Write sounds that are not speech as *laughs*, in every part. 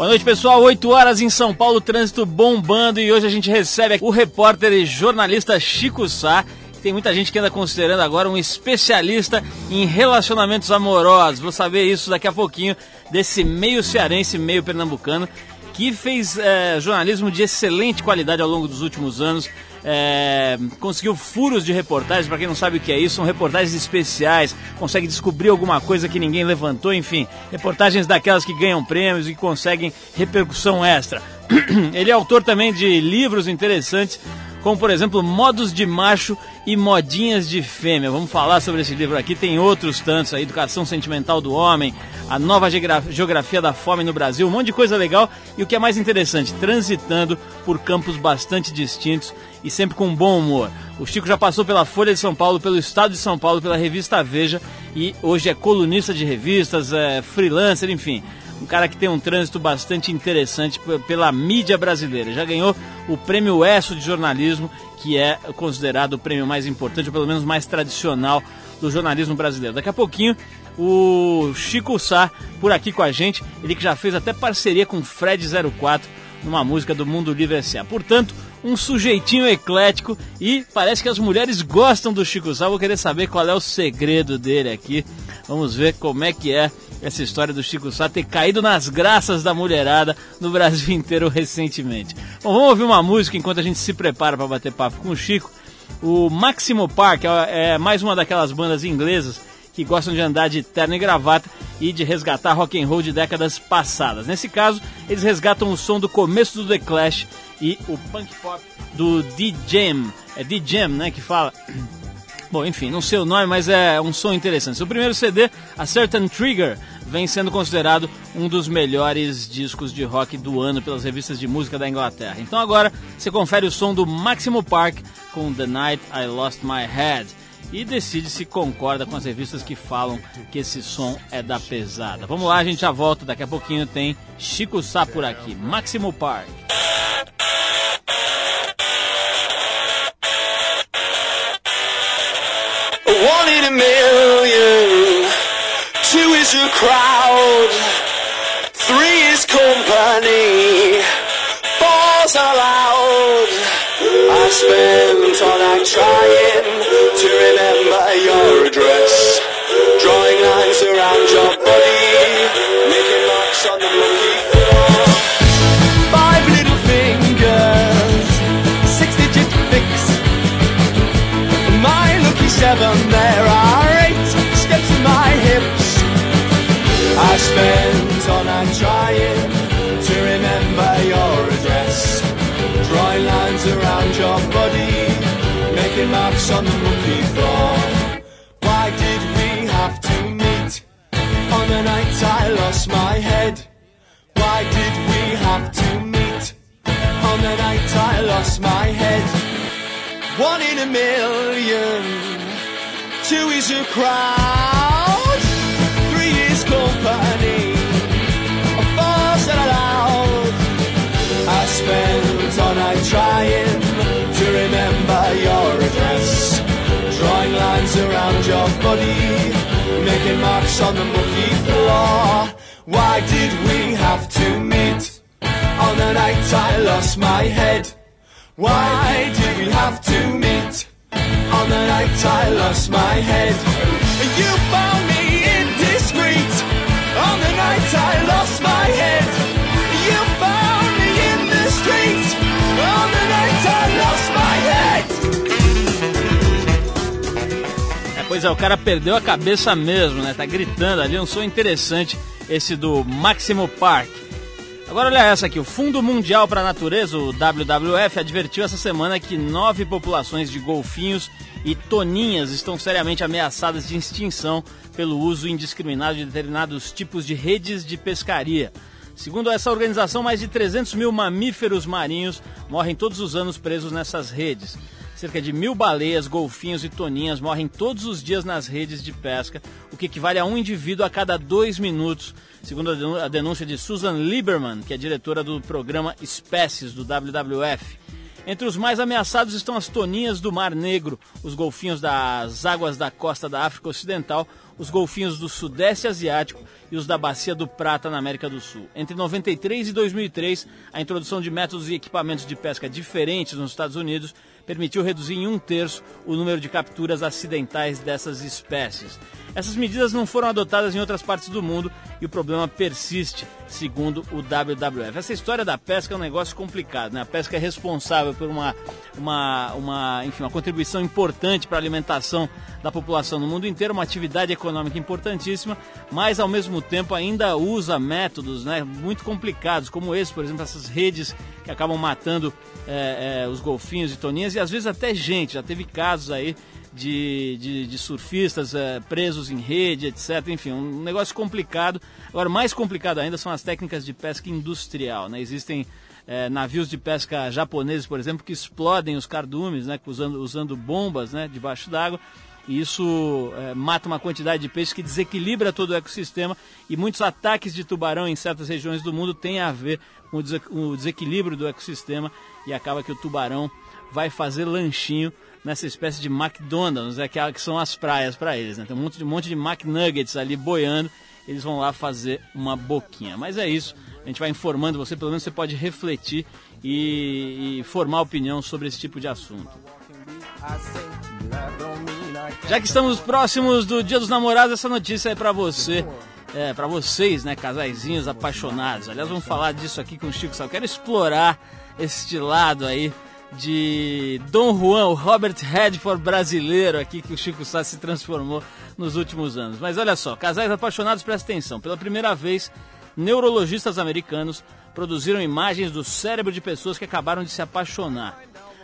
Boa noite, pessoal. 8 horas em São Paulo, trânsito bombando e hoje a gente recebe o repórter e jornalista Chico Sá. Tem muita gente que anda considerando agora um especialista em relacionamentos amorosos. Vou saber isso daqui a pouquinho desse meio cearense, meio pernambucano, que fez é, jornalismo de excelente qualidade ao longo dos últimos anos. É, conseguiu furos de reportagens, para quem não sabe o que é isso, são reportagens especiais, consegue descobrir alguma coisa que ninguém levantou, enfim, reportagens daquelas que ganham prêmios e conseguem repercussão extra. *clears throat* Ele é autor também de livros interessantes, como por exemplo Modos de Macho e Modinhas de Fêmea. Vamos falar sobre esse livro aqui, tem outros tantos, a Educação Sentimental do Homem, a Nova Geografia da Fome no Brasil, um monte de coisa legal e o que é mais interessante, transitando por campos bastante distintos e sempre com bom humor. O Chico já passou pela Folha de São Paulo, pelo Estado de São Paulo, pela revista Veja e hoje é colunista de revistas, é freelancer, enfim. Um cara que tem um trânsito bastante interessante pela mídia brasileira. Já ganhou o prêmio ESSO de jornalismo, que é considerado o prêmio mais importante, ou pelo menos mais tradicional do jornalismo brasileiro. Daqui a pouquinho, o Chico Sá por aqui com a gente, ele que já fez até parceria com Fred 04 numa música do Mundo Livre S.A. Portanto, um sujeitinho eclético e parece que as mulheres gostam do Chico Sá. Vou querer saber qual é o segredo dele aqui. Vamos ver como é que é essa história do Chico Sá ter caído nas graças da mulherada no Brasil *laughs* inteiro recentemente. Bom, vamos ouvir uma música enquanto a gente se prepara para bater papo com o Chico. O Maximo Park é mais uma daquelas bandas inglesas que gostam de andar de terno e gravata e de resgatar rock and roll de décadas passadas. Nesse caso, eles resgatam o som do começo do The Clash e o punk pop do D-Jam. É D-Jam, né, que fala. *clears throat* Bom, enfim, não sei o nome, mas é um som interessante. O primeiro CD, A Certain Trigger, vem sendo considerado um dos melhores discos de rock do ano pelas revistas de música da Inglaterra. Então agora você confere o som do Maximo Park com The Night I Lost My Head e decide se concorda com as revistas que falam que esse som é da pesada. Vamos lá, a gente já volta. Daqui a pouquinho tem Chico Sá por aqui. Maximo Park. A million, two is a crowd, three is company, four's allowed. I spent all night trying to remember your address, drawing lines around your body, making marks on the monkey. Five little fingers, six digit fix. My lucky seven, spent all night trying to remember your address, drawing lines around your body, making marks on the monkey floor. Why did we have to meet on the night I lost my head? Why did we have to meet on the night I lost my head? One in a million, two is a crowd, around your body, making marks on the mucky floor. Why did we have to meet on the night I lost my head? Why did we have to meet on the night I lost my head? You found pois é, o cara perdeu a cabeça mesmo, né? Tá gritando ali, um som interessante esse do Maximo Park. Agora olha essa aqui, o Fundo Mundial para a Natureza, o WWF, advertiu essa semana que nove populações de golfinhos e toninhas estão seriamente ameaçadas de extinção pelo uso indiscriminado de determinados tipos de redes de pescaria. Segundo essa organização, mais de 300 mil mamíferos marinhos morrem todos os anos presos nessas redes. Cerca de mil baleias, golfinhos e toninhas morrem todos os dias nas redes de pesca, o que equivale a um indivíduo a cada dois minutos, segundo a denúncia de Susan Lieberman, que é diretora do programa Espécies do WWF. Entre os mais ameaçados estão as toninhas do Mar Negro, os golfinhos das águas da costa da África Ocidental, os golfinhos do Sudeste Asiático e os da Bacia do Prata na América do Sul. Entre 93 e 2003, a introdução de métodos e equipamentos de pesca diferentes nos Estados Unidos permitiu reduzir em um terço o número de capturas acidentais dessas espécies. Essas medidas não foram adotadas em outras partes do mundo e o problema persiste, segundo o WWF. Essa história da pesca é um negócio complicado, né? A pesca é responsável por uma, uma, uma, enfim, uma contribuição importante para a alimentação da população no mundo inteiro, uma atividade econômica importantíssima, mas ao mesmo tempo ainda usa métodos né, muito complicados, como esse, por exemplo, essas redes que acabam matando é, é, os golfinhos e toninhas e às vezes até gente. Já teve casos aí de, de, de surfistas é, presos em rede, etc. Enfim, um negócio complicado. Agora, mais complicado ainda são as técnicas de pesca industrial. Né? Existem é, navios de pesca japoneses, por exemplo, que explodem os cardumes, né, usando, usando bombas né, debaixo d'água. E isso é, mata uma quantidade de peixes que desequilibra todo o ecossistema. E muitos ataques de tubarão em certas regiões do mundo têm a ver com o desequilíbrio do ecossistema. E acaba que o tubarão vai fazer lanchinho nessa espécie de McDonald's, né, que, é, que são as praias para eles. Né? Tem um monte, de, um monte de McNuggets ali boiando, eles vão lá fazer uma boquinha. Mas é isso, a gente vai informando você, pelo menos você pode refletir e, e formar opinião sobre esse tipo de assunto. Já que estamos próximos do Dia dos Namorados, essa notícia é para você. É, para vocês, né, casaizinhos apaixonados. Aliás, vamos falar disso aqui com o Chico Sal. Quero explorar este lado aí de Dom Juan, o Robert Redford brasileiro aqui que o Chico Sá se transformou nos últimos anos. Mas olha só, casais apaixonados, presta atenção. Pela primeira vez, neurologistas americanos produziram imagens do cérebro de pessoas que acabaram de se apaixonar.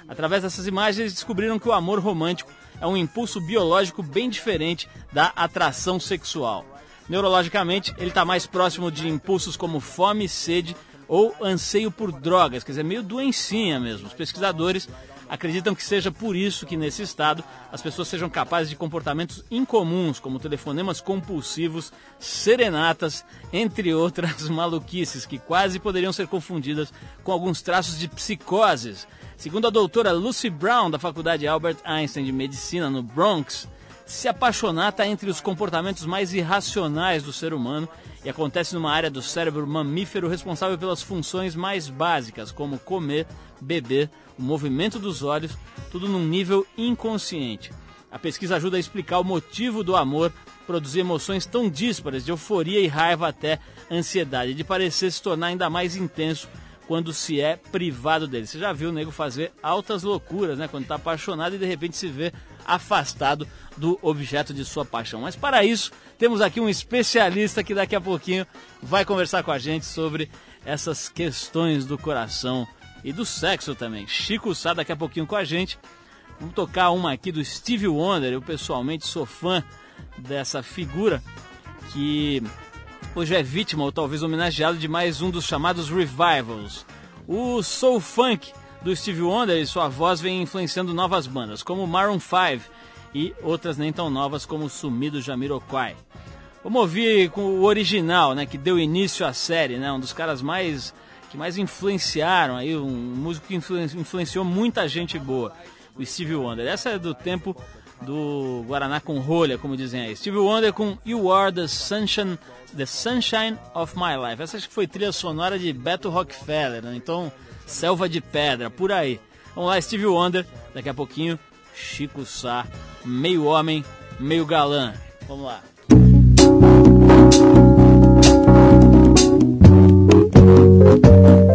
Através dessas imagens, descobriram que o amor romântico é um impulso biológico bem diferente da atração sexual. Neurologicamente, ele está mais próximo de impulsos como fome e sede ou anseio por drogas, quer dizer, meio doencinha mesmo. Os pesquisadores acreditam que seja por isso que nesse estado as pessoas sejam capazes de comportamentos incomuns, como telefonemas compulsivos, serenatas, entre outras *laughs* maluquices que quase poderiam ser confundidas com alguns traços de psicoses. Segundo a doutora Lucy Brown, da Faculdade Albert Einstein de Medicina no Bronx, se apaixonar está entre os comportamentos mais irracionais do ser humano e acontece numa área do cérebro mamífero responsável pelas funções mais básicas, como comer, beber, o movimento dos olhos, tudo num nível inconsciente. A pesquisa ajuda a explicar o motivo do amor produzir emoções tão díspares, de euforia e raiva até ansiedade, de parecer se tornar ainda mais intenso quando se é privado dele. Você já viu o nego fazer altas loucuras, né? Quando está apaixonado e de repente se vê afastado do objeto de sua paixão. Mas para isso, temos aqui um especialista que daqui a pouquinho vai conversar com a gente sobre essas questões do coração e do sexo também. Chico Sá daqui a pouquinho com a gente. Vamos tocar uma aqui do Steve Wonder. Eu pessoalmente sou fã dessa figura que hoje é vítima ou talvez homenageado de mais um dos chamados revivals. O soul funk do Steve Wonder e sua voz vem influenciando novas bandas, como Maroon 5 e outras nem tão novas como sumido Jamiroquai. Vamos ouvir com o original, né, que deu início à série, né, um dos caras mais que mais influenciaram aí, um músico que influenciou muita gente boa, o Steve Wonder. Essa é do tempo do Guaraná com rolha, como dizem aí. Steve Wonder com You Are the Sunshine, the Sunshine of My Life. Essa acho que foi trilha sonora de Beto Rockefeller, né? então Selva de Pedra, por aí. Vamos lá, Steve Wonder, daqui a pouquinho, Chico Sá, meio homem, meio galã. Vamos lá. Música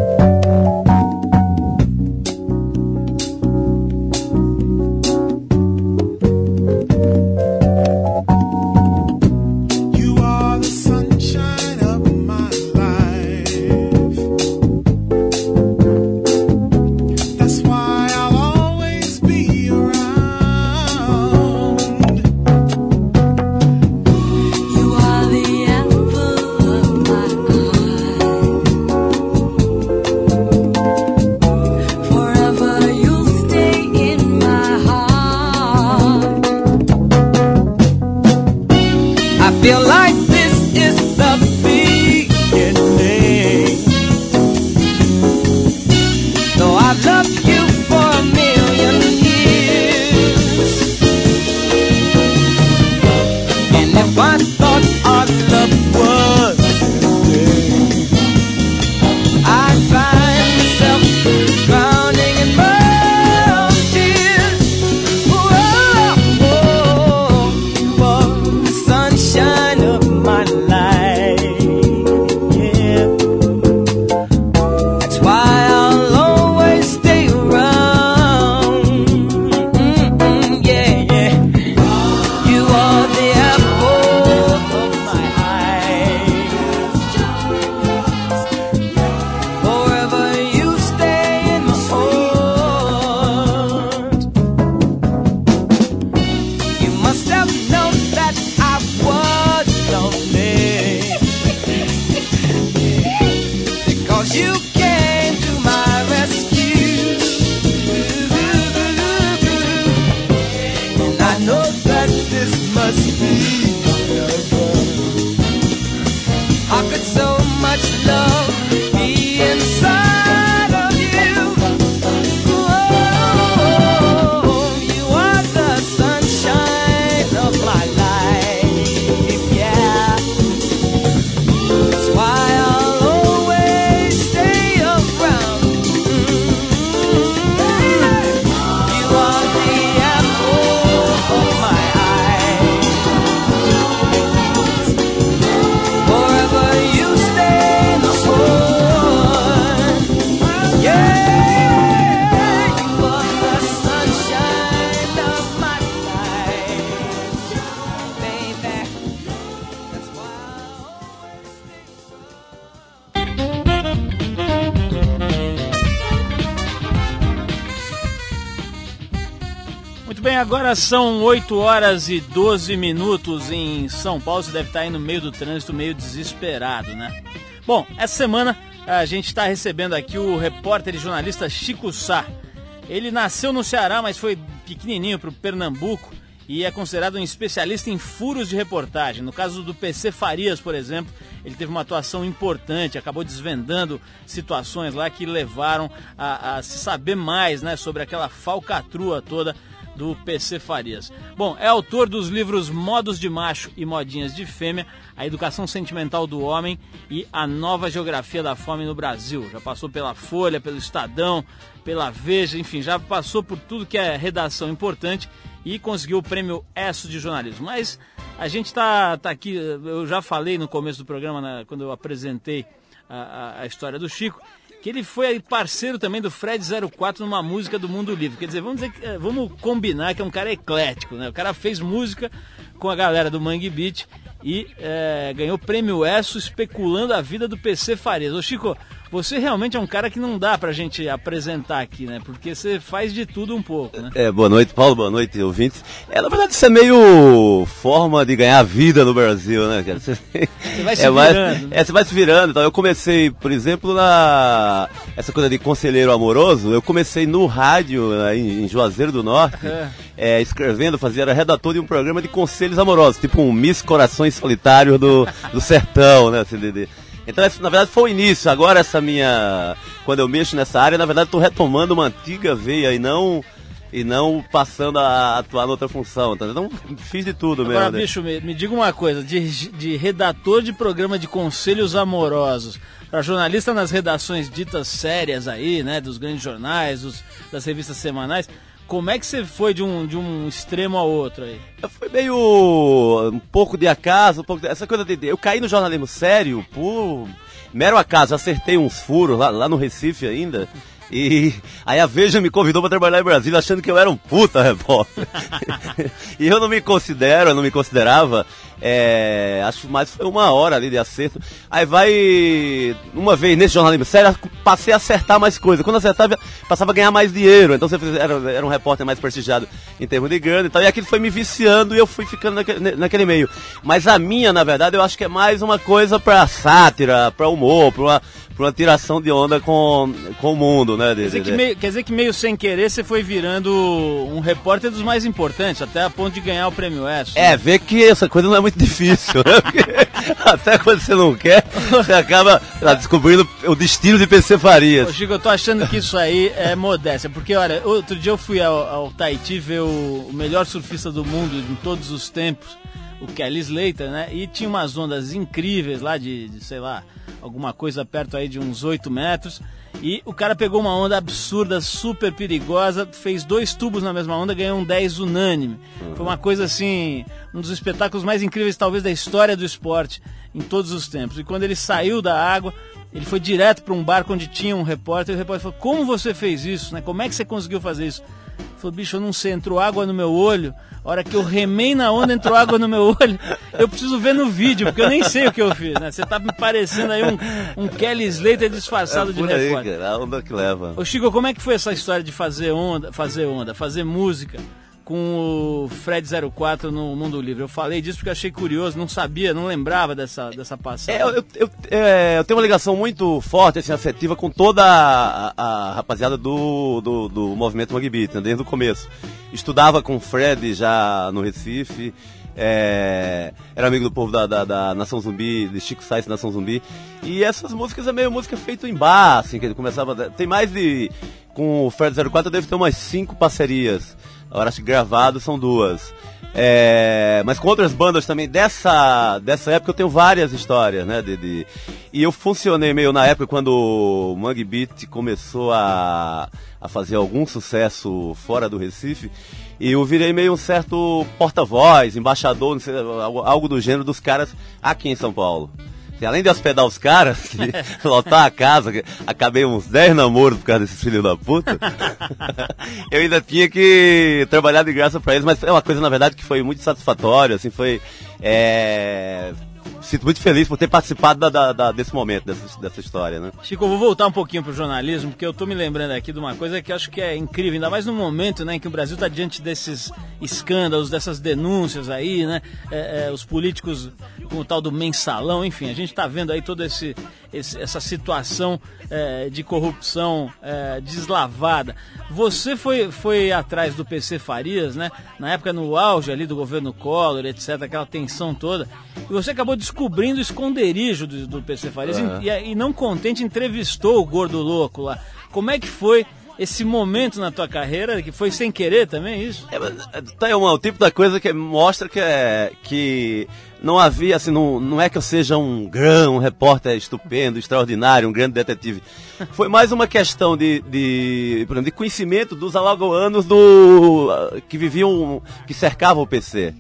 Agora são 8 horas e 12 minutos em São Paulo. Você deve estar aí no meio do trânsito, meio desesperado, né? Bom, essa semana a gente está recebendo aqui o repórter e jornalista Chico Sá. Ele nasceu no Ceará, mas foi pequenininho para o Pernambuco e é considerado um especialista em furos de reportagem. No caso do PC Farias, por exemplo, ele teve uma atuação importante, acabou desvendando situações lá que levaram a, a se saber mais né, sobre aquela falcatrua toda do PC Farias. Bom, é autor dos livros Modos de Macho e Modinhas de Fêmea, A Educação Sentimental do Homem e A Nova Geografia da Fome no Brasil. Já passou pela Folha, pelo Estadão, pela Veja, enfim, já passou por tudo que é redação importante e conseguiu o prêmio ESSO de jornalismo. Mas a gente está tá aqui, eu já falei no começo do programa, né, quando eu apresentei a, a, a história do Chico, que ele foi parceiro também do Fred 04 numa música do Mundo Livre. Quer dizer, vamos, dizer, eh, vamos combinar que é um cara eclético, né? O cara fez música com a galera do Mangue Beat e é, ganhou prêmio ESSO especulando a vida do PC Farias. Ô Chico, você realmente é um cara que não dá pra gente apresentar aqui, né? Porque você faz de tudo um pouco, né? É, boa noite, Paulo, boa noite, ouvintes. É, na verdade, isso é meio forma de ganhar vida no Brasil, né, cara? Você, você vai *laughs* se é virando. Mais, né? É, você vai se virando. Então, eu comecei, por exemplo, na. Essa coisa de conselheiro amoroso, eu comecei no rádio, em, em Juazeiro do Norte, é. É, escrevendo, fazia, era redator de um programa de conselhos amorosos, tipo um Miss Corações Solitários do, do Sertão, né? Assim, de, de, então, na verdade, foi o início. Agora, essa minha. Quando eu mexo nessa área, na verdade, estou retomando uma antiga veia e não. E não passando a atuar noutra função, tá? Então, *laughs* fiz de tudo mesmo. Agora, né? bicho, me, me, diga uma coisa: de, de redator de programa de conselhos amorosos para jornalista nas redações ditas sérias aí, né? Dos grandes jornais, dos, das revistas semanais. Como é que você foi de um, de um extremo ao outro aí? Foi meio um pouco de acaso, um pouco de, essa coisa de. Eu caí no jornalismo sério por mero acaso, acertei uns furos lá, lá no Recife ainda. E aí a Veja me convidou para trabalhar em Brasília achando que eu era um puta repórter. *laughs* e eu não me considero, eu não me considerava. É, acho mais foi uma hora ali de acerto. Aí vai. Uma vez nesse jornalismo sério, passei a acertar mais coisas. Quando acertava, passava a ganhar mais dinheiro. Então você era, era um repórter mais prestigiado em termos de grana e tal. E aquilo foi me viciando e eu fui ficando naquele, naquele meio. Mas a minha, na verdade, eu acho que é mais uma coisa pra sátira, pra humor, pra uma para uma tiração de onda com, com o mundo, né? Quer dizer, que meio, quer dizer que meio sem querer você foi virando um repórter dos mais importantes, até a ponto de ganhar o prêmio S. É, ver que essa coisa não é muito difícil, né? *laughs* até quando você não quer, você acaba descobrindo o destino de PC Farias. Ô, Chico, eu tô achando que isso aí é modéstia, porque olha, outro dia eu fui ao, ao Tahiti ver o, o melhor surfista do mundo em todos os tempos, o Kelly Slater, né? E tinha umas ondas incríveis lá de, de sei lá, alguma coisa perto aí de uns 8 metros. E o cara pegou uma onda absurda, super perigosa, fez dois tubos na mesma onda, ganhou um 10 unânime. Foi uma coisa assim, um dos espetáculos mais incríveis talvez da história do esporte em todos os tempos. E quando ele saiu da água, ele foi direto para um barco onde tinha um repórter, e o repórter falou: "Como você fez isso? Né? Como é que você conseguiu fazer isso?" Falou, bicho, eu não sei, entrou água no meu olho. A hora que eu remei na onda, entrou água no meu olho. Eu preciso ver no vídeo, porque eu nem sei o que eu fiz, né? Você tá me parecendo aí um, um Kelly Slater disfarçado é de repórter. Aí, a onda que leva. Ô Chico, como é que foi essa história de fazer onda, fazer onda, fazer música? Com o Fred 04 no Mundo Livre. Eu falei disso porque achei curioso, não sabia, não lembrava dessa, dessa passagem. É, eu, eu, é, eu, tenho uma ligação muito forte, assim, afetiva com toda a, a rapaziada do, do, do movimento Rugby, né, desde o começo. Estudava com o Fred já no Recife, é, era amigo do povo da, da, da, Nação Zumbi, de Chico Sainz Nação Zumbi. E essas músicas é meio música feita em bar, assim, que ele começava. Tem mais de. Com o Fred 04 deve ter umas cinco parcerias. Agora acho que gravado são duas. É, mas com outras bandas também dessa, dessa época eu tenho várias histórias, né? De, de, e eu funcionei meio na época quando o Mangue Beat começou a, a fazer algum sucesso fora do Recife. E eu virei meio um certo porta-voz, embaixador, sei, algo do gênero dos caras aqui em São Paulo. Além de hospedar os caras, *laughs* lotar a casa, acabei uns 10 namoros por causa desses filhos da puta, *laughs* eu ainda tinha que trabalhar de graça para eles, mas é uma coisa, na verdade, que foi muito satisfatória, assim, foi... É, sinto muito feliz por ter participado da, da, da, desse momento, dessa, dessa história, né? Chico, eu vou voltar um pouquinho pro jornalismo, porque eu tô me lembrando aqui de uma coisa que acho que é incrível, ainda mais no momento né, em que o Brasil está diante desses escândalos, dessas denúncias aí, né? É, é, os políticos com o tal do mensalão, enfim, a gente está vendo aí toda esse, esse, essa situação é, de corrupção é, deslavada. Você foi, foi atrás do PC Farias, né? Na época no auge ali do governo Collor, etc., aquela tensão toda, e você acabou descobrindo o esconderijo do, do PC Farias uhum. e, e não contente entrevistou o gordo louco lá. Como é que foi esse momento na tua carreira que foi sem querer também isso? É, é tá é o tipo da coisa que mostra que é que não havia assim não, não é que eu seja um grão um repórter estupendo extraordinário um grande detetive. Foi mais uma questão de de, de conhecimento dos alagoanos do que viviam que cercavam o PC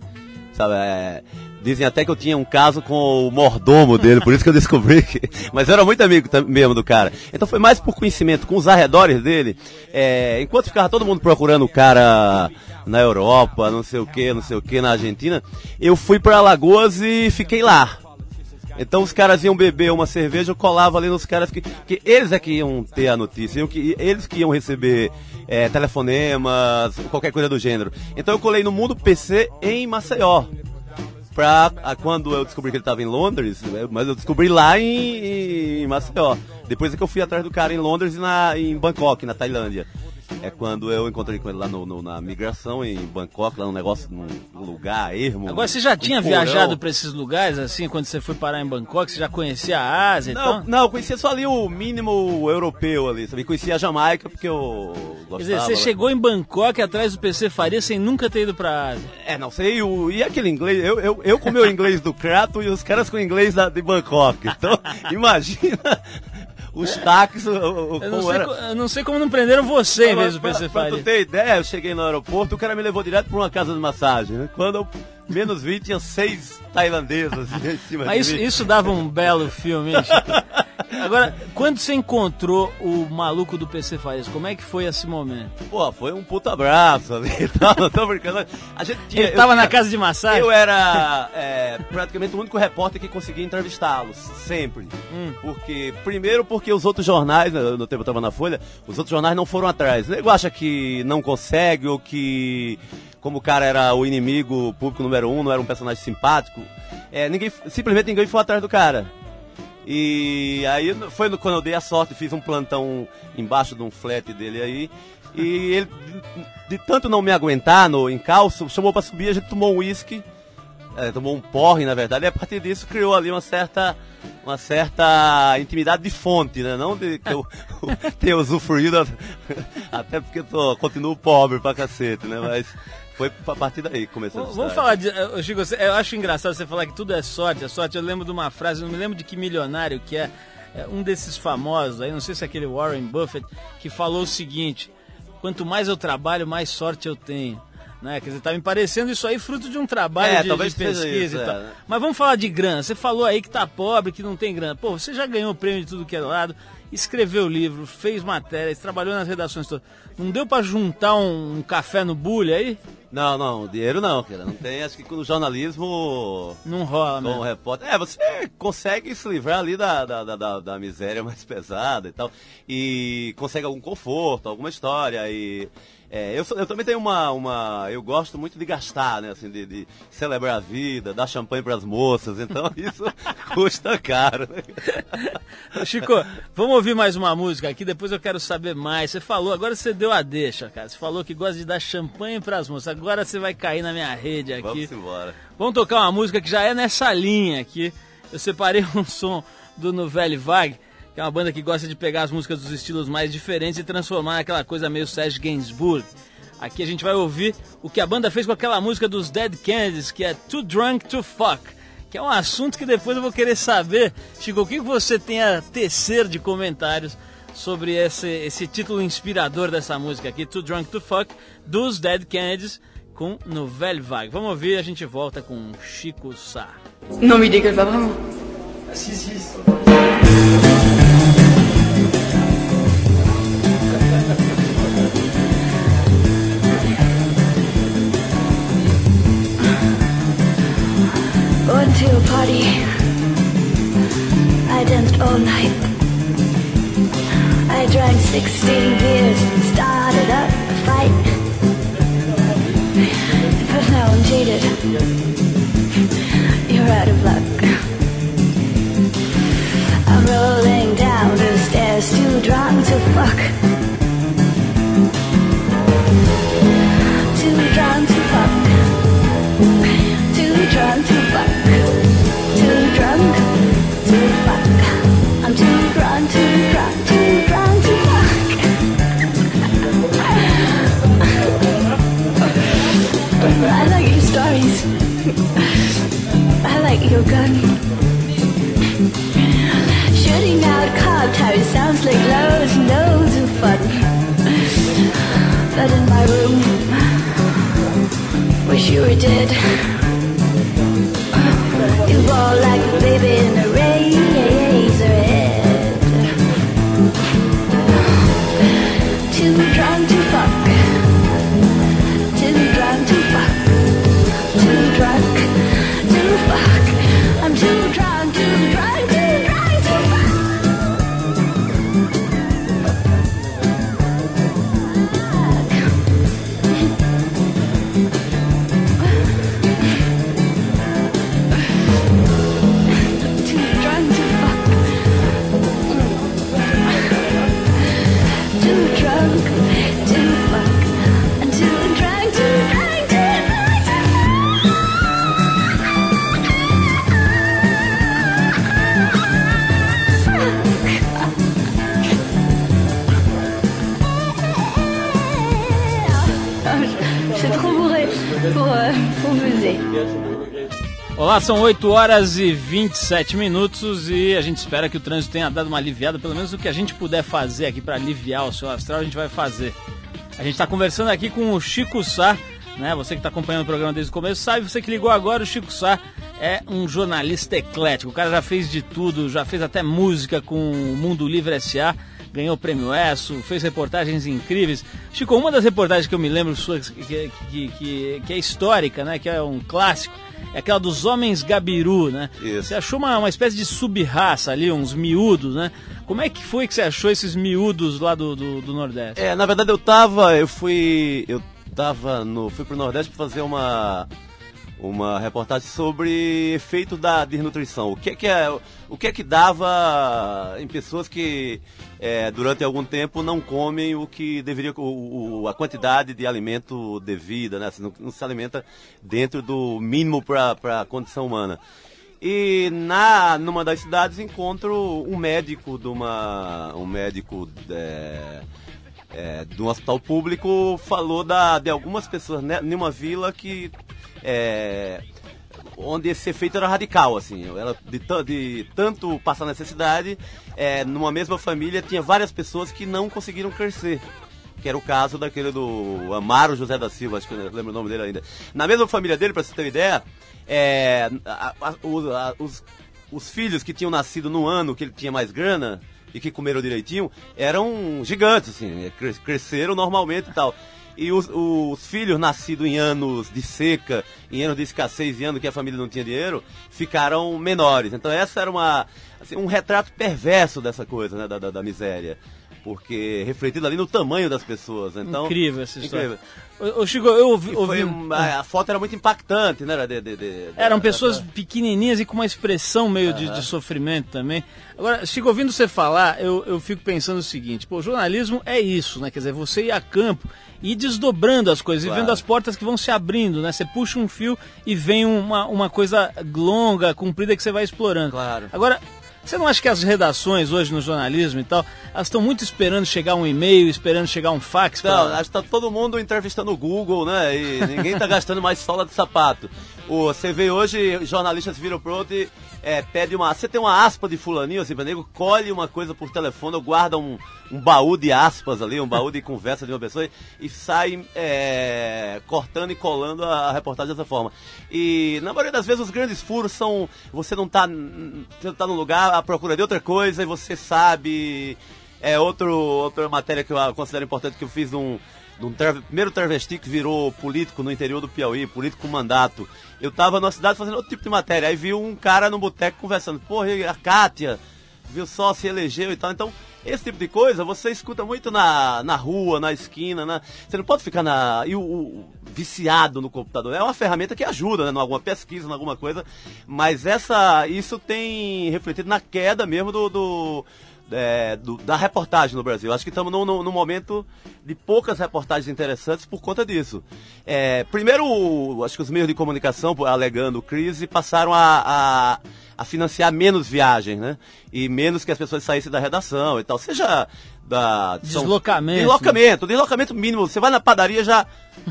sabe? É, Dizem até que eu tinha um caso com o mordomo dele, por isso que eu descobri que. *laughs* Mas eu era muito amigo mesmo do cara. Então foi mais por conhecimento com os arredores dele. É, enquanto ficava todo mundo procurando o cara na Europa, não sei o que, não sei o que, na Argentina, eu fui para Alagoas e fiquei lá. Então os caras iam beber uma cerveja, eu colava ali nos caras que, que eles é que iam ter a notícia, que, eles que iam receber é, telefonemas, qualquer coisa do gênero. Então eu colei no Mundo PC em Maceió pra a, quando eu descobri que ele estava em Londres, né, mas eu descobri lá em, em Maceió. Depois é que eu fui atrás do cara em Londres e na, em Bangkok, na Tailândia. É quando eu encontrei com ele lá no, no, na migração em Bangkok, lá no negócio, num lugar ermo. Agora, você já tinha um viajado para esses lugares, assim, quando você foi parar em Bangkok? Você já conhecia a Ásia não, então? Não, conhecia só ali o mínimo europeu ali, sabe? Conhecia a Jamaica porque eu gostava. Quer dizer, você chegou em Bangkok atrás do PC Faria sem nunca ter ido pra Ásia. É, não sei, o, e aquele inglês, eu, eu, eu com o meu inglês do Crato e os caras com o inglês da, de Bangkok. Então, *laughs* imagina os táxis. eu, não sei, eu, não sei, como não prenderam você em vez do PC Pra tu ter ideia, eu cheguei no aeroporto, o cara me levou direto pra uma casa de massagem. Né? Quando eu menos vi, tinha seis tailandeses assim, em *laughs* cima Mas isso, isso, dava um belo filme, hein, Agora, quando você encontrou o maluco do PC Farias, como é que foi esse momento? Pô, foi um puta abraço ali *laughs* não tô brincando. A gente tinha, Ele tava eu, na casa de massagem? Eu era é, praticamente o único repórter que conseguia entrevistá-los, sempre. Hum. Porque, primeiro porque os outros jornais, né, no tempo eu tava na Folha, os outros jornais não foram atrás. O nego acha que não consegue ou que como o cara era o inimigo público número um, não era um personagem simpático, é, ninguém, simplesmente ninguém foi atrás do cara. E aí foi no, quando eu dei a sorte, fiz um plantão embaixo de um flat dele aí. E *laughs* ele, de, de tanto não me aguentar no encalço, chamou para subir, a gente tomou um uísque, é, tomou um porre, na verdade, e a partir disso criou ali uma certa, uma certa intimidade de fonte, né? Não de que eu, eu tenha usufruído, *laughs* até porque eu tô, continuo pobre pra cacete, né? Mas foi a partir daí que começou a Vamos falar de. Eh, Chico, eu acho engraçado você falar que tudo é sorte, é sorte. Eu lembro de uma frase, não me lembro de que milionário que é, é um desses famosos aí, não sei se é aquele Warren Buffett, que falou o seguinte: quanto mais eu trabalho, mais sorte eu tenho. Né? Quer dizer, tá me parecendo isso aí fruto de um trabalho é, de, de, pesquisa isso, e tal. É. Mas vamos falar de grana. Você falou aí que tá pobre, que não tem grana. Pô, você já ganhou prêmio de tudo que é lado escreveu livro, fez matérias, trabalhou nas redações todas. Não deu para juntar um, um, café no bulho aí? Não, não, dinheiro não, cara. Não tem, acho que no jornalismo. Não rola, Como repórter. É, você consegue se livrar ali da, da, da, da, miséria *laughs* mais pesada e tal. E consegue algum conforto, alguma história. E é, eu, eu, também tenho uma, uma. Eu gosto muito de gastar, né? Assim, de, de celebrar a vida, dar champanhe para as moças, então *laughs* isso custa caro. Né? Chico, vamos ouvir mais uma música aqui, depois eu quero saber mais. Você falou, agora você deu a deixa, cara. Você falou que gosta de dar champanhe pras moças. Agora você vai cair na minha rede aqui. Vamos embora. Vamos tocar uma música que já é nessa linha aqui. Eu separei *laughs* um som do Nouvelle Vague, que é uma banda que gosta de pegar as músicas dos estilos mais diferentes e transformar naquela coisa meio Serge Gainsbourg. Aqui a gente vai ouvir o que a banda fez com aquela música dos Dead Kennedys, que é Too Drunk to Fuck que é um assunto que depois eu vou querer saber. Chico, o que você tem a tecer de comentários sobre esse, esse título inspirador dessa música aqui, Too Drunk to Fuck, dos Dead Kennedys, com Nouvelle Vague. Vamos ouvir, a gente volta com Chico Sá. Não me diga, pas vraiment. Ah, si, to a party. I danced all night. I drank 16 beers and started up a fight. But now I'm jaded. You're out of luck. I'm rolling down the stairs, too drunk to fuck. Your gun. Shooting out car tires sounds like loads and loads of fun. But in my room, wish you were dead. You fall like a baby in a razor head. Too drunk to fuck. Too drunk to fuck. Too drunk São 8 horas e 27 minutos e a gente espera que o trânsito tenha dado uma aliviada, pelo menos o que a gente puder fazer aqui para aliviar o seu astral, a gente vai fazer. A gente está conversando aqui com o Chico Sá, né? Você que está acompanhando o programa desde o começo sabe, você que ligou agora, o Chico Sá é um jornalista eclético. O cara já fez de tudo, já fez até música com o Mundo Livre SA, ganhou o prêmio ESSO, fez reportagens incríveis. Chico, uma das reportagens que eu me lembro suas, que, que, que, que é histórica, né? Que é um clássico, é aquela dos homens Gabiru, né? Isso. Você achou uma, uma espécie de sub-raça ali, uns miúdos, né? Como é que foi que você achou esses miúdos lá do, do, do Nordeste? É, na verdade eu tava, eu fui, eu tava no, fui pro Nordeste pra fazer uma uma reportagem sobre efeito da desnutrição. O que é que é, o que é que dava em pessoas que é, durante algum tempo não comem o que deveria o, o- a quantidade de alimento devida, né? Assim, não, não se alimenta dentro do mínimo para a condição humana. E na numa das cidades encontro um médico de uma um médico é, é, de um hospital público falou da, de algumas pessoas né, em uma vila que é, onde esse efeito era radical assim ela de, de tanto passar necessidade é, numa mesma família tinha várias pessoas que não conseguiram crescer que era o caso daquele do Amaro José da Silva, acho que eu lembro o nome dele ainda. Na mesma família dele, para você ter uma ideia, é, a- a- os, a- os- os filhos que tinham nascido no ano que ele tinha mais grana e que comeram direitinho, eram gigantes, assim, cre- cresceram normalmente e tal. E os, os filhos nascidos em anos de seca, em anos de escassez, em anos que a família não tinha dinheiro, ficaram menores. Então essa era uma, assim, um retrato perverso dessa coisa, né, da, da- da miséria. porque refletido ali no tamanho das pessoas. Então, Incrível essa história. incrível. Ô, Chico, eu ouvi... Ouvi- foi a, foto era muito impactante, né? era de- de- de- Eram pessoas pequenininhas e com uma expressão meio de, de sofrimento também. Agora, Chico, ouvindo você falar, eu, eu fico pensando o seguinte: pô, jornalismo é isso, né? Quer dizer, você ir a campo e desdobrando as coisas Claro. e vendo as portas que vão se abrindo, né? Você puxa um fio e vem uma, uma coisa longa, comprida que você vai explorando. Claro. Agora. Você não acha que as redações hoje no jornalismo e tal, elas estão muito esperando chegar um e-mail, esperando chegar um fax? pra- Não, acho que tá todo mundo entrevistando o Google, né? E ninguém tá gastando mais sola de sapato. O, você vê hoje, jornalistas viram pronto e é, pede uma. Você tem uma aspa de fulaninho, assim, nego, colhe uma coisa por telefone, ou guarda um, um baú de aspas ali, um baú de conversa de uma pessoa e, sai é, cortando e colando a, reportagem dessa forma. E na maioria das vezes os grandes furos são. Você não tá, você tá no lugar à procura de outra coisa e você sabe. É outro, outra matéria que eu considero importante que eu fiz num, num tra- primeiro travesti que virou político no interior do Piauí, político com mandato. Eu tava na cidade fazendo outro tipo de matéria, aí vi um cara no boteco conversando, porra, a Kátia, viu só, se elegeu e tal. Então, esse tipo de coisa você escuta muito na, na rua, na esquina, na... você não pode ficar na, e o, o- viciado no computador. É uma ferramenta que ajuda, né, em alguma pesquisa, em alguma coisa, mas essa, isso tem refletido na queda mesmo do- do é, do- da reportagem no Brasil. Acho que estamos num, num- num momento de poucas reportagens interessantes por conta disso. É, primeiro, acho que os meios de comunicação, alegando crise, passaram a, a- a financiar menos viagens, né? E menos que as pessoas saíssem da redação e tal. Seja da... são- Deslocamento. Deslocamento. Deslocamento mínimo. Você vai na padaria já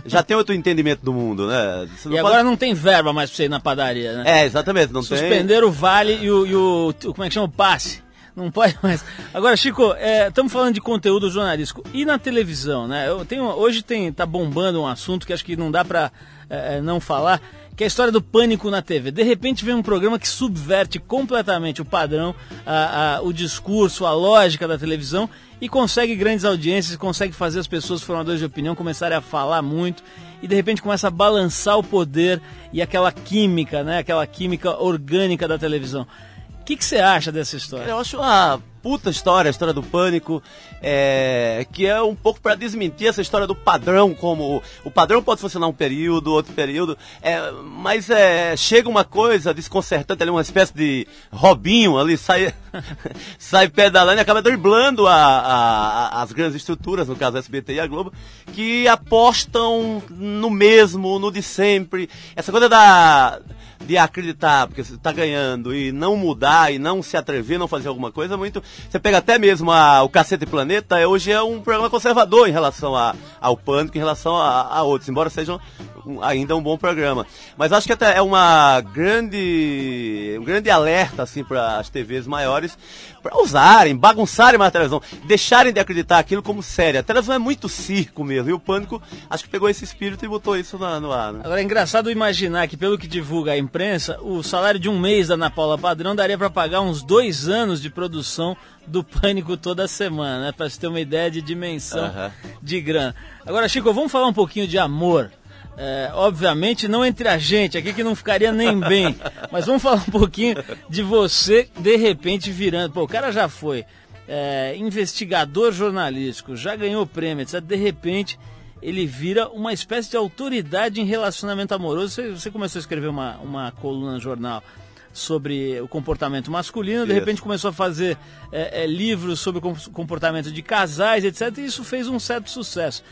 já tem outro entendimento do mundo, né? E agora pode- não tem verba mais pra você ir na padaria, né? É, exatamente. Não tem... Suspenderam o vale e o, e o- Como é que chama? O passe. Não pode mais. Agora, Chico, estamos falando de conteúdo jornalístico. E na televisão, né? Eu tenho, hoje tem, tá bombando um assunto que acho que não dá pra é, é, não falar, que é a história do pânico na TV. De repente vem um programa que subverte completamente o padrão, a- a- o discurso, a lógica da televisão e consegue grandes audiências, consegue fazer as pessoas formadoras de opinião começarem a falar muito e de repente começa a balançar o poder e aquela química, né? Aquela química orgânica da televisão. Que que você acha dessa história? Eu acho uma puta história, a história do pânico, é, que é um pouco para desmentir essa história do padrão, como o padrão pode funcionar um período, outro período, é, mas é, chega uma coisa desconcertante ali, uma espécie de Robinho ali, sai, *laughs* sai pedalando e acaba driblando a- a- as grandes estruturas, no caso a SBT e a Globo, que apostam no mesmo, no de sempre. Essa coisa da de acreditar, porque você está ganhando e não mudar e não se atrever, não fazer alguma coisa, muito. Você pega até mesmo a, o Cacete Planeta, é, hoje é um programa conservador em relação a, ao pânico, em relação a, a outros, embora seja um- ainda um bom programa. Mas acho que até é uma grande. um grande alerta assim para as TVs maiores para usarem, bagunçarem mais a televisão, deixarem de acreditar aquilo como sério. A televisão é muito circo mesmo, e o pânico acho que pegou esse espírito e botou isso na- no ar. Né? Agora é engraçado imaginar que, pelo que divulga a imprensa, o salário de um mês da Ana Paula Padrão daria para pagar uns dois anos de produção do Pânico toda semana, né? Para você ter uma ideia de dimensão Aham. de grana. Agora, Chico, vamos falar um pouquinho de amor. É, obviamente não entre a gente aqui que não ficaria nem bem, mas vamos falar um pouquinho de você de repente virando. Pô, o cara já foi é, investigador jornalístico, já ganhou prêmio, etc. De repente ele vira uma espécie de autoridade em relacionamento amoroso. Você, você começou a escrever uma, uma coluna no jornal sobre o comportamento masculino, de Isso. repente começou a fazer é, é, livros sobre o com- comportamento de casais, etc. E isso fez um certo sucesso.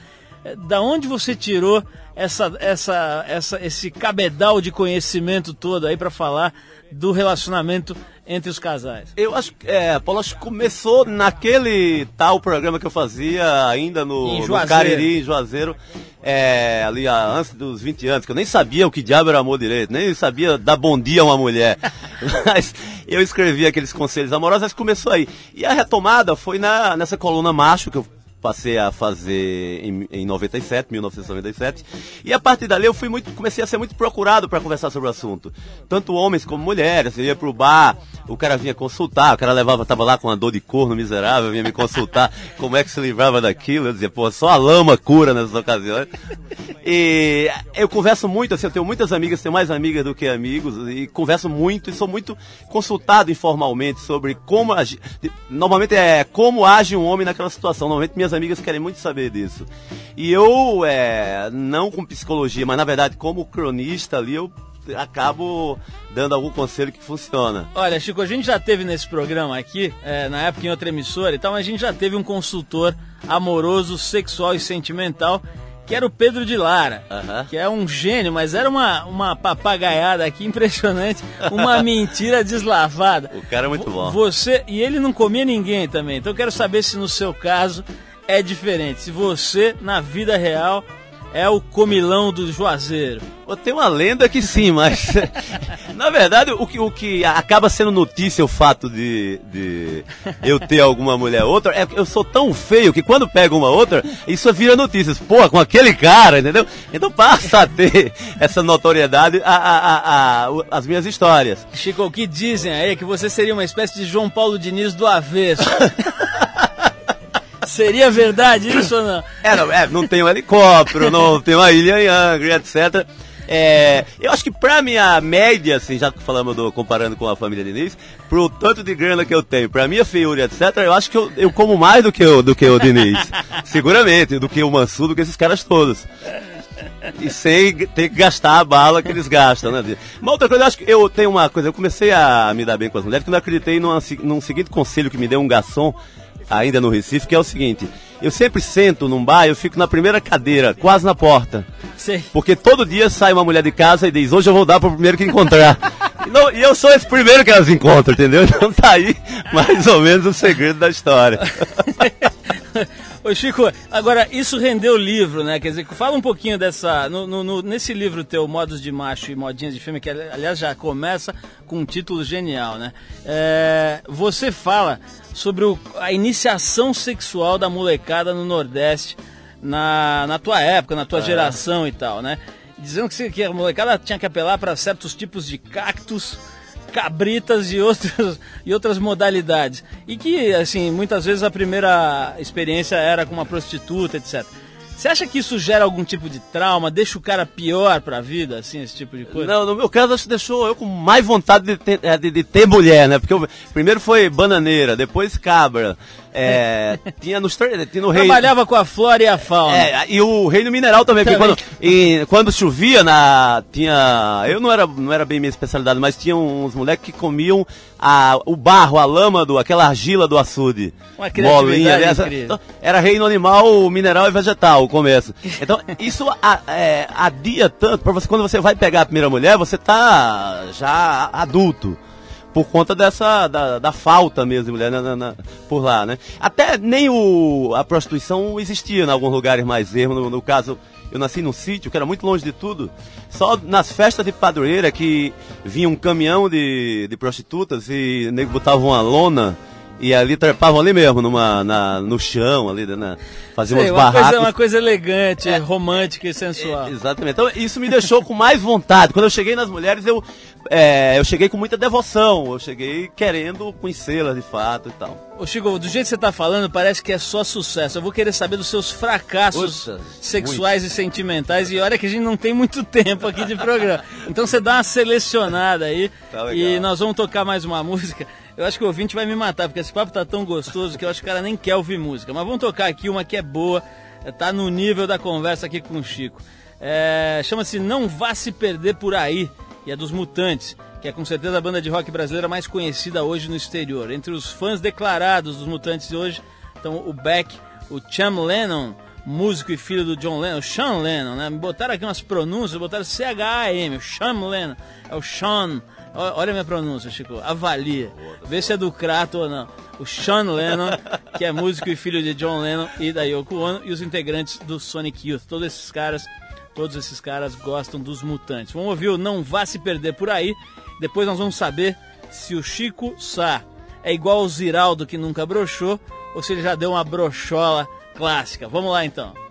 Da onde você tirou essa, essa, essa, esse cabedal de conhecimento todo aí para falar do relacionamento entre os casais? Eu acho que, é, Paulo, acho que começou naquele tal programa que eu fazia ainda Em no, no Juazeiro. Cariri, em Juazeiro, é, ali antes dos 20 anos, que eu nem sabia o que diabo era amor direito, nem sabia dar bom dia a uma mulher. *laughs* Mas eu escrevi aqueles conselhos amorosos, mas começou aí. E a retomada foi na, nessa coluna macho que eu passei a fazer em, em 97, 1997. E a partir dali eu fui muito, comecei a ser muito procurado para conversar sobre o assunto. Tanto homens como mulheres, eu ia pro bar, o cara vinha consultar, o cara levava, tava lá com uma dor de corno miserável, vinha me consultar *laughs* como é que se livrava daquilo. Eu dizia, pô, só a lama cura nessas ocasiões. E eu converso muito, assim, eu tenho muitas amigas, tenho mais amigas do que amigos, e converso muito e sou muito consultado informalmente sobre como agir. Normalmente é como age um homem naquela situação. Normalmente minhas amigas querem muito saber disso. E eu, é, não com psicologia, mas na verdade como cronista ali, eu acabo dando algum conselho que funciona. Olha, Chico, a gente já teve nesse programa aqui, é, na época em outra emissora e tal, mas a gente já teve um consultor amoroso, sexual e sentimental, que era o Pedro de Lara, que é um gênio, mas era uma, uma papagaiada aqui *laughs* impressionante, uma mentira deslavada. O cara é muito bom. Você, e ele não comia ninguém também, então eu quero saber se no seu caso é diferente, se você, na vida real, é o comilão do Juazeiro. Tem uma lenda que sim, mas *laughs* na verdade o que, o que acaba sendo notícia o fato de, de eu ter alguma mulher ou outra é que eu sou tão feio que quando pego uma outra, isso vira notícias. Pô, com aquele cara, entendeu? Então passa a ter *laughs* essa notoriedade a, a- a- a- as minhas histórias. Chico, o que dizem aí é que você seria uma espécie de João Paulo Diniz do avesso. *laughs* Seria verdade isso ou não? É, não, é, não tem um helicóptero, não tem uma ilha em Angra, etc. É, eu acho que pra minha média, assim, já que falamos do, comparando com a família Diniz, pro tanto de grana que eu tenho, pra minha feiura, etc., eu acho que eu, eu como mais do que, o, do que o Diniz. *laughs* Seguramente, do que o Mansur, do que esses caras todos. E sem ter que gastar a bala que eles gastam, né? Uma outra coisa, eu acho que eu tenho uma coisa, eu comecei a me dar bem com as mulheres, quando eu acreditei numa, num seguinte conselho que me deu um garçom, ainda no Recife, que é o seguinte, eu sempre sento num bar, eu fico na primeira cadeira, quase na porta. Sei. Porque todo dia sai uma mulher de casa e diz, hoje eu vou dar pro primeiro que encontrar. e, *laughs* não- e eu sou esse primeiro que elas encontram, entendeu? *laughs* Então tá aí mais ou menos o segredo da história. *laughs* Ô Chico, agora isso rendeu livro, né? Quer dizer, fala um pouquinho dessa. no- no- nesse livro teu, Modos de Macho e Modinhas de Filme, que ali- aliás já começa com um título genial, né? É, você fala sobre o- a iniciação sexual da molecada no Nordeste na, na tua época, na tua geração e tal, né? Dizendo que, que a molecada tinha que apelar para certos tipos de cactos cabritas e outras, *laughs* e outras modalidades. E que, assim, muitas vezes a primeira experiência era com uma prostituta, etc. Você acha que isso gera algum tipo de trauma, deixa o cara pior pra vida, assim, esse tipo de coisa? Não, no meu caso, que deixou eu com mais vontade de ter, eh, de, de ter mulher, né? Porque eu- primeiro foi bananeira, depois cabra. É, *laughs* tinha, nos, tinha no reino. Trabalhava com a flora e a fauna. É, e o reino mineral também, porque Também. quando, e quando chovia, na, tinha. Eu não era, não era bem minha especialidade, mas tinha uns moleques que comiam a, o barro, a lama, do, aquela argila do açude. Uma criatividade essa- incrível. então, era reino animal, mineral e vegetal o começo. Então, isso a- é, adia tanto, pra você, quando você vai pegar a primeira mulher, você tá já adulto por conta dessa da, da falta mesmo mulher na- na- na- por lá, né? Até nem o a prostituição existia em alguns lugares mais ermos. No, no caso, eu nasci num sítio que era muito longe de tudo. Só nas festas de padroeira que vinha um caminhão de, de prostitutas e nego botava uma lona e ali trepavam ali mesmo, numa, na, no chão, ali, né? Faziam Sei, uns uma, barracos. coisa, uma coisa elegante, romântica e sensual. É, exatamente. Então isso me deixou com mais vontade. Quando eu cheguei nas mulheres, eu, é, eu cheguei com muita devoção. Eu cheguei querendo conhecê-las de fato e tal. Ô Chico, do jeito que você tá falando, parece que é só sucesso. Eu vou querer saber dos seus fracassos sexuais e sentimentais. E olha que a gente não tem muito *laughs* tempo aqui de programa. Então você dá uma selecionada aí. Tá legal. e nós vamos tocar mais uma música. Eu acho que o ouvinte vai me matar, porque esse papo tá tão gostoso que eu acho que o cara nem quer ouvir música. Mas vamos tocar aqui uma que é boa, tá no nível da conversa aqui com o Chico. É, Chama-se Não Vá Se Perder Por Aí, e é dos Mutantes, que é com certeza a banda de rock brasileira mais conhecida hoje no exterior. Entre os fãs declarados dos Mutantes hoje estão o Beck, o Cham Lennon, músico e filho do John Lennon, o Sean Lennon, né? Botaram aqui umas pronúncias, botaram C-H-A-M, o Sean Lennon, é o Sean. Olha a minha pronúncia, Chico. Avalia. Vê se é do Crato ou não. O Sean Lennon, que é músico e filho de John Lennon e da Yoko Ono, e os integrantes do Sonic Youth. Todos esses caras, todos esses caras gostam dos mutantes. Vamos ouvir o Não Vá Se Perder Por Aí. Depois nós vamos saber se o Chico Sá é igual ao Ziraldo que nunca broxou ou se ele já deu uma brochola clássica. Vamos lá então.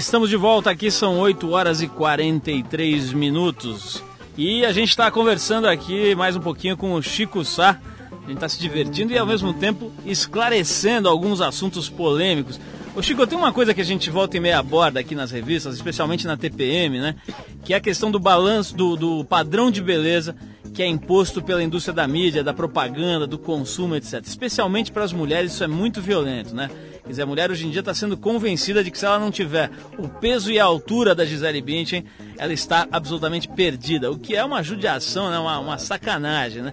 Estamos de volta aqui, são 8 horas e 43 minutos. E a gente está conversando aqui mais um pouquinho com o Chico Sá. A gente está se divertindo e ao mesmo tempo esclarecendo alguns assuntos polêmicos. Ô Chico, tem uma coisa que a gente volta e meia aborda aqui nas revistas, especialmente na TPM, né? Que é a questão do balanço, do, do padrão de beleza que é imposto pela indústria da mídia, da propaganda, do consumo, etc. Especialmente para as mulheres, isso é muito violento, né? Quer dizer, a mulher hoje em dia está sendo convencida de que se ela não tiver o peso e a altura da Gisele Bündchen, ela está absolutamente perdida. O que é uma judiação, né? uma, uma sacanagem, né?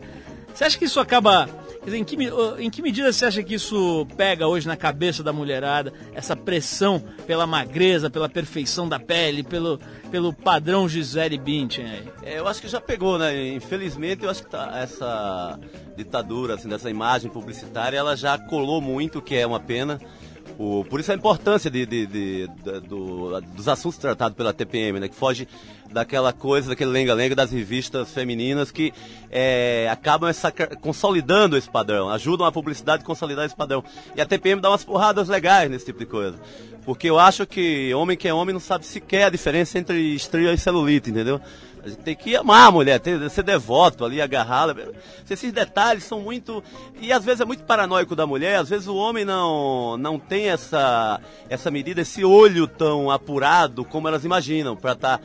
Você acha que isso acaba... Dizer, em, que, em que medida você acha que isso pega hoje na cabeça da mulherada, essa pressão pela magreza, pela perfeição da pele, pelo, pelo padrão Gisele Bündchen aí? É, eu acho que já pegou, né? Infelizmente, eu acho que tá- essa ditadura, assim, dessa imagem publicitária, ela já colou muito, o que é uma pena. O- por isso a importância de, de- de- da- do- dos assuntos tratados pela TPM, né? Que foge daquela coisa, daquele lenga-lenga das revistas femininas que é, acabam essa, consolidando esse padrão, ajudam a publicidade a consolidar esse padrão. E a TPM dá umas porradas legais nesse tipo de coisa. Porque eu acho que homem que é homem não sabe sequer a diferença entre estria e celulite, entendeu? A gente tem que amar a mulher, ter, ser devoto ali, agarrá-la. Esses detalhes são muito. E às vezes é muito paranoico da mulher, às vezes o homem não, não tem essa, essa medida, esse olho tão apurado como elas imaginam, para estar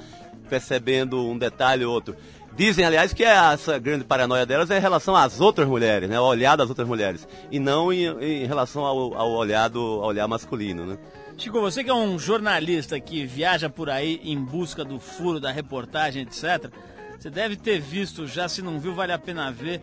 percebendo um detalhe ou outro. Dizem, aliás, que essa grande paranoia delas é em relação às outras mulheres, né? Ao olhar das outras mulheres. E não em, em relação ao, ao, olhar do, ao olhar masculino, né? Chico, você que é um jornalista que viaja por aí em busca do furo, da reportagem, etc., você deve ter visto já, se não viu, vale a pena ver,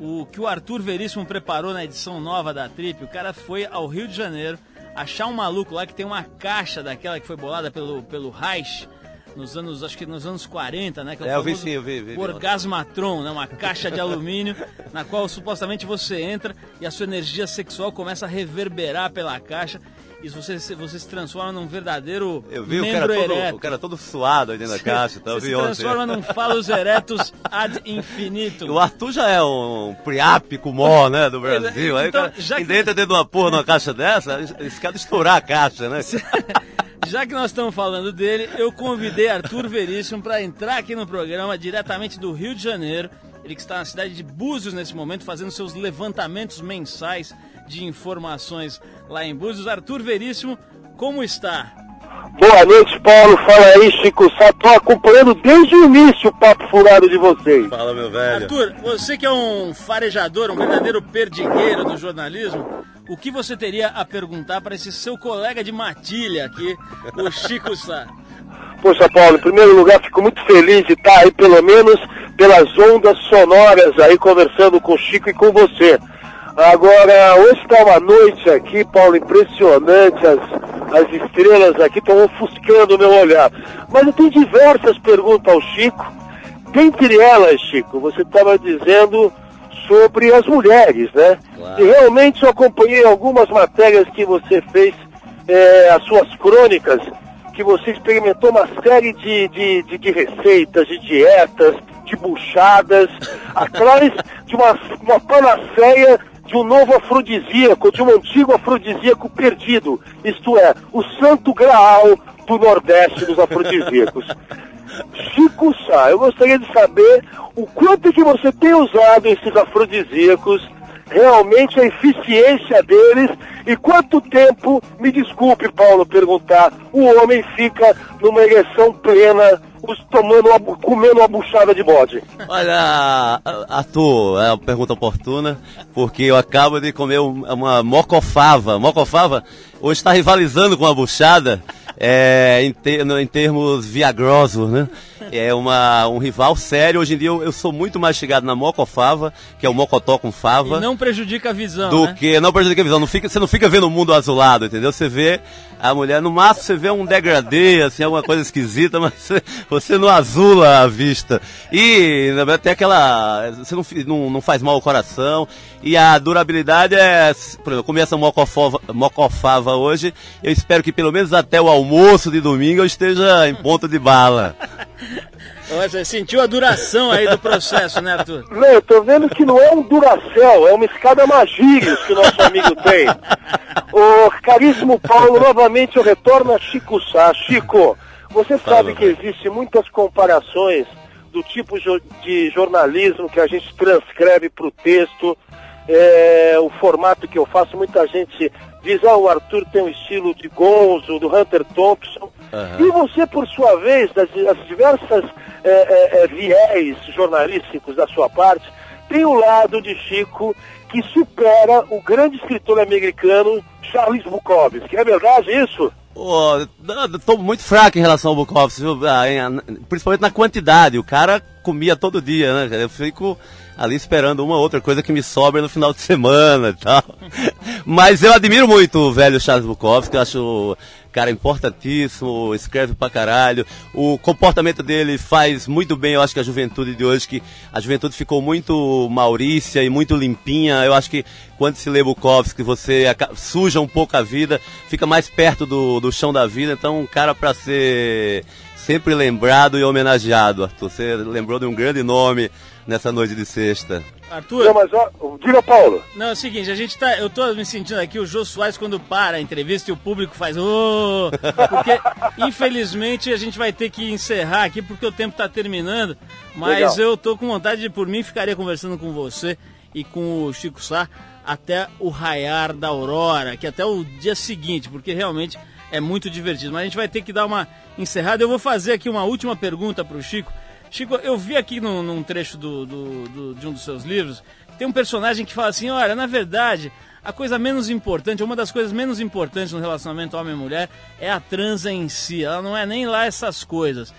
o que o Arthur Veríssimo preparou na edição nova da Trip. O cara foi ao Rio de Janeiro achar um maluco lá que tem uma caixa daquela que foi bolada pelo, pelo Reich nos anos, acho que nos anos 40, né? Que É, eu vi sim, eu vi, vi, vi. Orgasmatron, né? Uma caixa de alumínio *laughs* na qual supostamente você entra e a sua energia sexual começa a reverberar pela caixa e você, se- você se transforma num verdadeiro Eu vi o membro cara, todo, ereto. o cara todo suado aí dentro da *laughs* caixa, eu você se ontem. transforma num falos eretos ad infinitum. O Arthur já é um priápico mó, né, do Brasil. Aí Então, o cara já que- dentro de uma porra numa caixa dessa, esse cara estourar a caixa, né? *laughs* Já que nós estamos falando dele, eu convidei Arthur Veríssimo para entrar aqui no programa diretamente do Rio de Janeiro. Ele que está na cidade de Búzios nesse momento, fazendo seus levantamentos mensais de informações lá em Búzios. Arthur Veríssimo, como está? Boa noite, Paulo. Fala aí, Chico Sá. Tô acompanhando desde o início o papo furado de vocês. Fala, meu velho. Arthur, você que é um farejador, um verdadeiro perdigueiro do jornalismo, o que você teria a perguntar para esse seu colega de matilha aqui, o *laughs* Chico Sá? Poxa, Paulo, em primeiro lugar, fico muito feliz de estar aí, pelo menos pelas ondas sonoras, aí conversando com o Chico e com você. Agora, hoje está uma noite aqui, Paulo, impressionante. As, as estrelas aqui estão ofuscando o meu olhar. Mas eu tenho diversas perguntas ao Chico. Dentre elas, Chico, você estava dizendo sobre as mulheres, né? Claro. E realmente eu acompanhei algumas matérias que você fez, eh, as suas crônicas, que você experimentou uma série de, de, de, de receitas, de dietas, de buchadas, *laughs* atrás de uma, uma panaceia de um novo afrodisíaco, de um antigo afrodisíaco perdido, isto é, o santo graal do Nordeste dos afrodisíacos. *laughs* Chico Sá, eu gostaria de saber o quanto que você tem usado esses afrodisíacos, realmente a eficiência deles e quanto tempo, me desculpe Paulo perguntar, o homem fica numa ereção plena, tomando uma, comendo uma buchada de bode. Olha, Arthur, é uma pergunta oportuna, porque eu acabo de comer um- uma mocofava. Mocofava hoje está rivalizando com a buchada é, em, ter- em termos viagrosos, né? É uma, um rival sério. Hoje em dia eu, eu sou muito mais chegado na mocofava, que é o mocotó com fava. E não prejudica a visão, do né? que não prejudica a visão. Não fica, você não fica vendo o mundo azulado, entendeu? Você vê a mulher, no máximo você vê um degradê, assim, alguma coisa esquisita, *laughs* mas você, não azula a vista. E na verdade, tem aquela. Você não, não, não faz mal ao coração. E a durabilidade é. Por exemplo, eu comi essa mocofava, mocofava hoje. Eu espero que pelo menos até o almoço de domingo eu esteja em ponta de bala. *laughs* Você sentiu a duração aí do processo, né, Arthur? Não, eu tô vendo que não é um Duracell, é uma escada Magírios que o nosso amigo tem. Ô, caríssimo Paulo, novamente eu retorno a Chico Sá. Chico, você sabe que existem muitas comparações do tipo de jornalismo que a gente transcreve para o texto, é, o formato que eu faço, muita gente diz, ah, o Arthur tem um estilo de Gonzo, do Hunter Thompson. Aham. E você, por sua vez, das, as diversas é, é, é, viés jornalísticos da sua parte, tem o lado de Chico que supera o grande escritor americano Charles Bukowski. É verdade isso? Eu tô muito fraco em relação ao Bukowski? Ah, principalmente na quantidade. O cara comia todo dia, né? Eu fico ali esperando uma outra coisa que me sobra no final de semana e tal. Mas eu admiro muito o velho Charles Bukowski, eu acho cara importantíssimo, escreve pra caralho. O comportamento dele faz muito bem, eu acho que a juventude de hoje, que a juventude ficou muito maurícia e muito limpinha. Eu acho que quando se lê Bukowski, você suja um pouco a vida, fica mais perto do, do chão da vida. Então, um cara pra ser sempre lembrado e homenageado, Arthur. Você lembrou de um grande nome nessa noite de sexta. Arthur, Não, mas ó, diga, Paulo. Não, é o seguinte, a gente tá. Eu tô me sentindo aqui, o Jô Soares, quando para a entrevista e o público faz. "Ô", porque, infelizmente, a gente vai ter que encerrar aqui porque o tempo tá terminando. Mas Legal. eu tô com vontade de, por mim, ficaria conversando com você e com o Chico Sá até o raiar da aurora, que até o dia seguinte, porque realmente é muito divertido. Mas a gente vai ter que dar uma encerrada. Eu vou fazer aqui uma última pergunta pro Chico. Chico, eu vi aqui num, num trecho do, do- do- de um dos seus livros, tem um personagem que fala assim, olha, na verdade, a coisa menos importante, uma das coisas menos importantes no relacionamento homem mulher é a transa em si, ela não é nem lá essas coisas.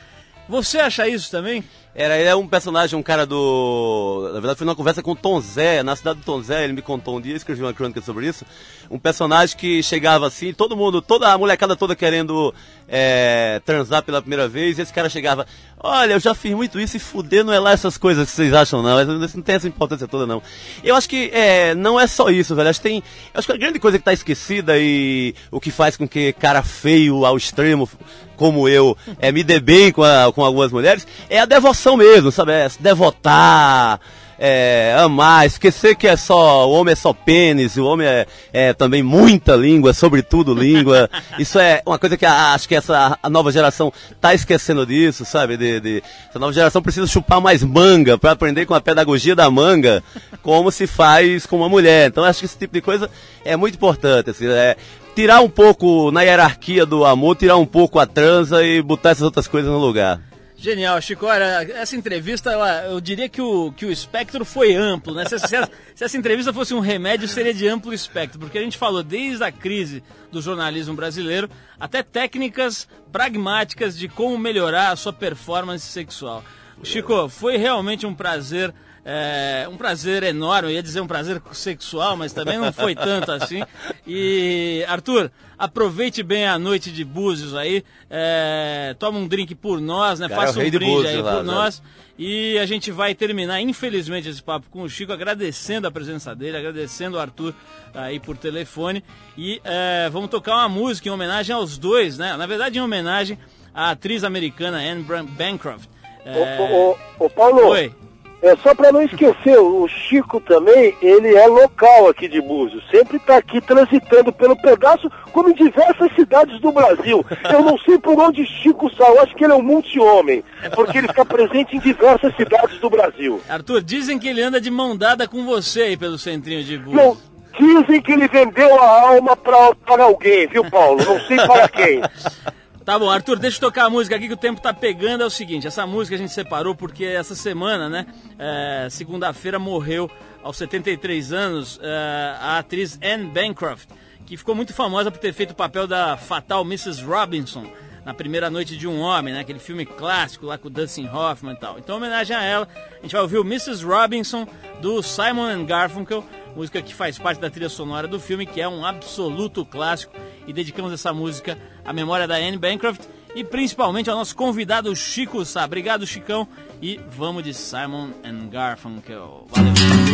Você acha isso também? Era, ele é um personagem, um cara do. Na verdade, foi numa conversa com o Tom Zé, na cidade do Tom Zé, ele me contou um dia, escrevi uma crônica sobre isso. Um personagem que chegava assim, todo mundo, toda a molecada toda querendo é, transar pela primeira vez, e esse cara chegava, olha, eu já fiz muito isso e fuder não é lá essas coisas que vocês acham, não. Isso não tem essa importância toda, não. Eu acho que é, não é só isso, velho. Acho que tem. Acho que a grande coisa que tá esquecida e o que faz com que cara feio ao extremo como eu, é, me dê bem com, a- com algumas mulheres, é a devoção mesmo, sabe? É se devotar, é, amar, esquecer que é só, o homem é só pênis, o homem é, é também muita língua, sobretudo língua. *laughs* Isso é uma coisa que a- acho que essa a nova geração tá esquecendo disso, sabe? De, de- essa nova geração precisa chupar mais manga para aprender com a pedagogia da manga como se faz com uma mulher. Então acho que esse tipo de coisa é muito importante, assim, é, tirar um pouco na hierarquia do amor, tirar um pouco a transa e botar essas outras coisas no lugar. Genial, Chico. Olha, essa entrevista, eu, diria que o, que o espectro foi amplo, né? Se, se se essa entrevista fosse um remédio, seria de amplo espectro, porque a gente falou desde a crise do jornalismo brasileiro até técnicas pragmáticas de como melhorar a sua performance sexual. Chico, foi realmente um prazer. É, um prazer enorme, eu ia dizer um prazer sexual, mas também não foi tanto assim. E, Arthur, aproveite bem a noite de Búzios aí, é, toma um drink por nós, né? Cara, é o Faça um brinde Búzios aí lá, por né? nós. E a gente vai terminar, infelizmente, esse papo com o Chico, agradecendo a presença dele, agradecendo o Arthur aí por telefone. E é, vamos tocar uma música em homenagem aos dois, né? Na verdade, em homenagem à atriz americana Anne Bancroft. É, ô, ô, ô, Paulo, Oi. É só para não esquecer, o Chico também, ele é local aqui de Búzios. Sempre está aqui transitando pelo pedaço, como em diversas cidades do Brasil. Eu não sei por onde Chico sai, eu acho que ele é um multi-homem, porque ele está presente em diversas cidades do Brasil. Arthur, dizem que ele anda de mão dada com você aí pelo centrinho de Búzios. Não, dizem que ele vendeu a alma pra, para alguém, viu, Paulo? Não sei para quem. *laughs* Tá bom, Arthur, deixa eu tocar a música aqui que o tempo tá pegando. É o seguinte, essa música a gente separou porque essa semana, né, é, segunda-feira morreu aos 73 anos é, a atriz Anne Bancroft, que ficou muito famosa por ter feito o papel da fatal Mrs. Robinson na primeira noite de um homem, né, aquele filme clássico lá com o Dustin Hoffman e tal. Então, em homenagem a ela, a gente vai ouvir o Mrs. Robinson do Simon and Garfunkel, música que faz parte da trilha sonora do filme, que é um absoluto clássico. E dedicamos essa música à memória da Anne Bancroft e principalmente ao nosso convidado Chico Sá. Obrigado, Chicão. E vamos de Simon and Garfunkel. Valeu.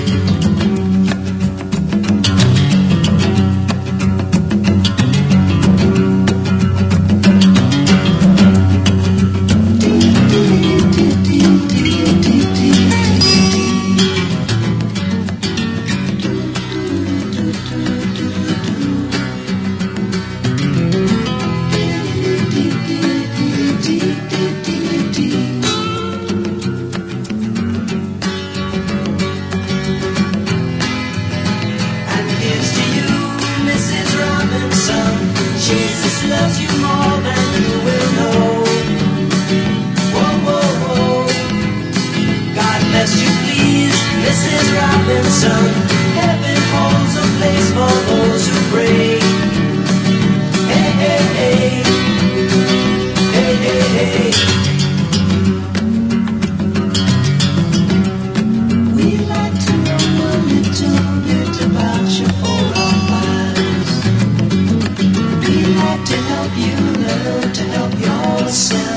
myself.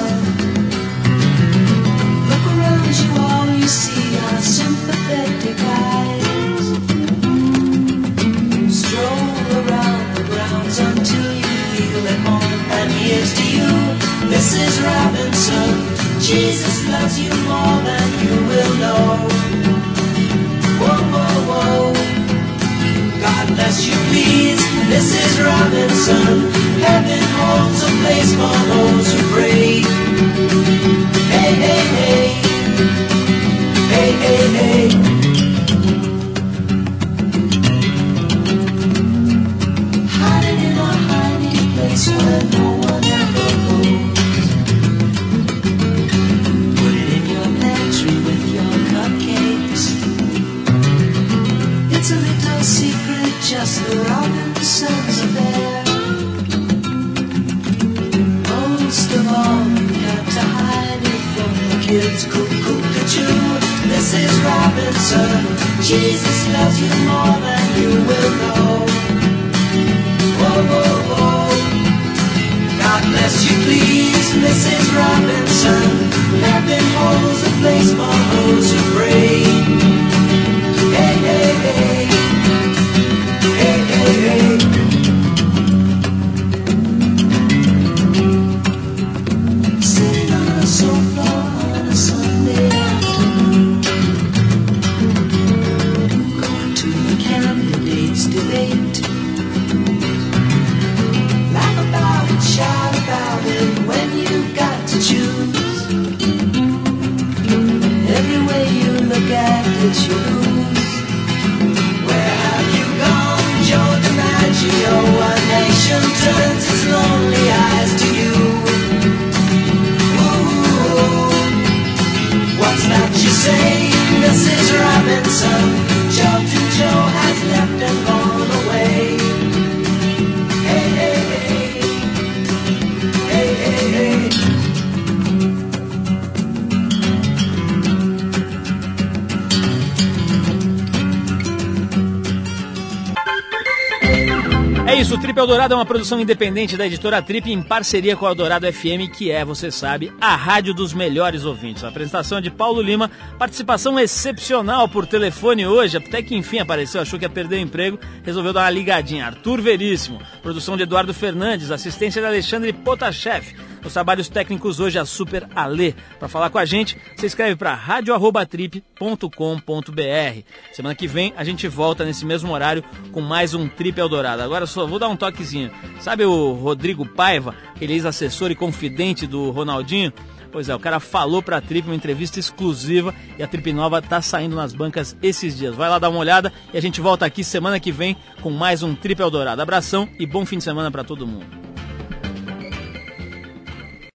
Eldorado é uma produção independente da editora Trip em parceria com a Eldorado FM, que é, você sabe, a rádio dos melhores ouvintes. A apresentação é de Paulo Lima, participação excepcional por telefone hoje, até que enfim apareceu, achou que ia perder o emprego, resolveu dar uma ligadinha. Arthur Veríssimo, produção de Eduardo Fernandes, assistência de Alexandre Potashev. Os trabalhos técnicos hoje a Super Ale. Para falar com a gente, você escreve para radio@trip.com.br. Semana que vem a gente volta nesse mesmo horário com mais um Trip Eldorado. Agora só vou dar um toquezinho. Sabe o Rodrigo Paiva, aquele ex-assessor e confidente do Ronaldinho? Pois é, o cara falou pra Trip uma entrevista exclusiva e a Trip Nova tá saindo nas bancas esses dias. Vai lá dar uma olhada e a gente volta aqui semana que vem com mais um Trip Eldorado. Abração e bom fim de semana para todo mundo.